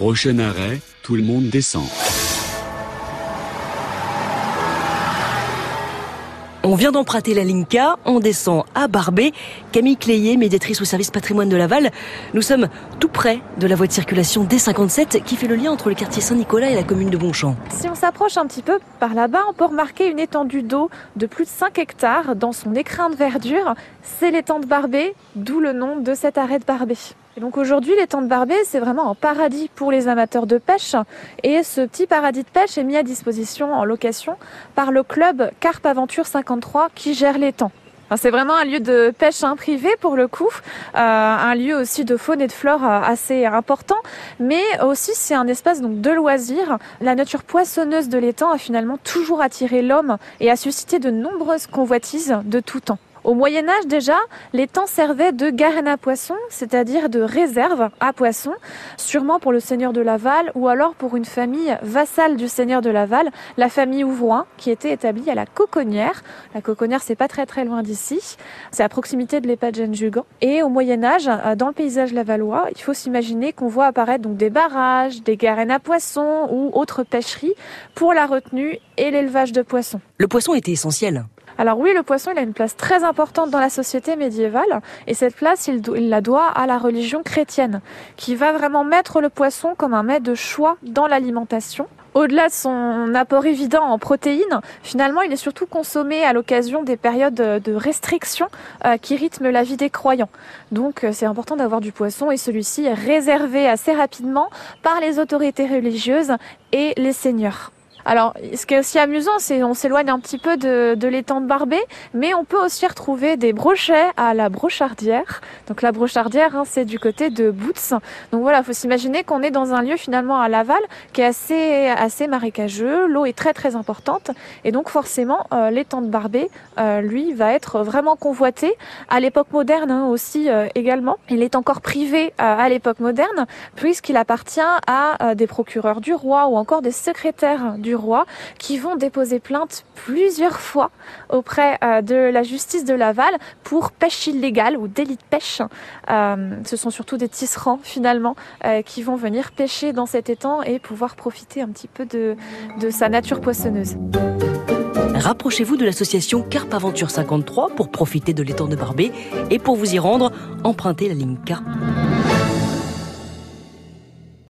Prochain arrêt, tout le monde descend. On vient d'emprunter la ligne K, on descend à Barbé. Camille Cléier, médiatrice au service patrimoine de Laval. Nous sommes tout près de la voie de circulation D57 qui fait le lien entre le quartier Saint-Nicolas et la commune de Bonchamp. Si on s'approche un petit peu par là-bas, on peut remarquer une étendue d'eau de plus de 5 hectares dans son écrin de verdure. C'est l'étang de Barbé, d'où le nom de cet arrêt de Barbé. Et donc aujourd'hui, l'étang de Barbé, c'est vraiment un paradis pour les amateurs de pêche. Et ce petit paradis de pêche est mis à disposition en location par le club Carpe Aventure 53 qui gère l'étang. c'est vraiment un lieu de pêche hein, privé pour le coup, euh, un lieu aussi de faune et de flore euh, assez important, mais aussi c'est un espace de loisirs. La nature poissonneuse de l'étang a finalement toujours attiré l'homme et a suscité de nombreuses convoitises de tout temps. Au Moyen Âge déjà, l'étang servait de garenne à poissons, c'est-à-dire de réserve à poissons, sûrement pour le seigneur de Laval ou alors pour une famille vassale du seigneur de Laval, la famille Ouvroin, qui était établie à la Coconnière. La Coconnière, c'est pas très très loin d'ici, c'est à proximité de Jeanne Jugan. Et au Moyen Âge, euh, dans le paysage lavallois, il faut s'imaginer qu'on voit apparaître donc des barrages, des garennes à poissons ou autres pêcheries pour la retenue et l'élevage de poissons. Le poisson était essentiel. Alors oui, le poisson, il a une place très importante dans la société médiévale et cette place, il, la doit à la religion chrétienne qui va vraiment mettre le poisson comme un mets de choix dans l'alimentation. Au-delà de son apport évident en protéines, finalement, il est surtout consommé à l'occasion des périodes de restriction euh, qui rythment la vie des croyants. Donc, euh, c'est important d'avoir du poisson et celui-ci est réservé assez rapidement par les autorités religieuses et les seigneurs. Alors, ce qui est aussi amusant, c'est on s'éloigne un petit peu de, de l'étang de Barbé, mais on peut aussi retrouver des brochets à la brochardière. Donc la brochardière, hein, c'est du côté de Boots. Donc voilà, faut s'imaginer qu'on est dans un lieu finalement à Laval qui est assez assez marécageux. L'eau est très très importante et donc forcément euh, l'étang de Barbé, euh, lui, va être vraiment convoité à l'époque moderne hein, aussi euh, également. Il est encore privé à l'époque moderne puisqu'il appartient à des procureurs du roi ou encore des secrétaires du roi qui vont déposer plainte plusieurs fois auprès euh, de la justice de Laval pour pêche illégale ou délit de pêche. Euh, ce sont surtout des tisserands finalement euh, qui vont venir pêcher dans cet étang et pouvoir profiter un petit peu de, de sa nature poissonneuse. Rapprochez-vous de l'association Carpe Aventure 53 pour profiter de l'étang de Barbé et pour vous y rendre, empruntez la ligne K.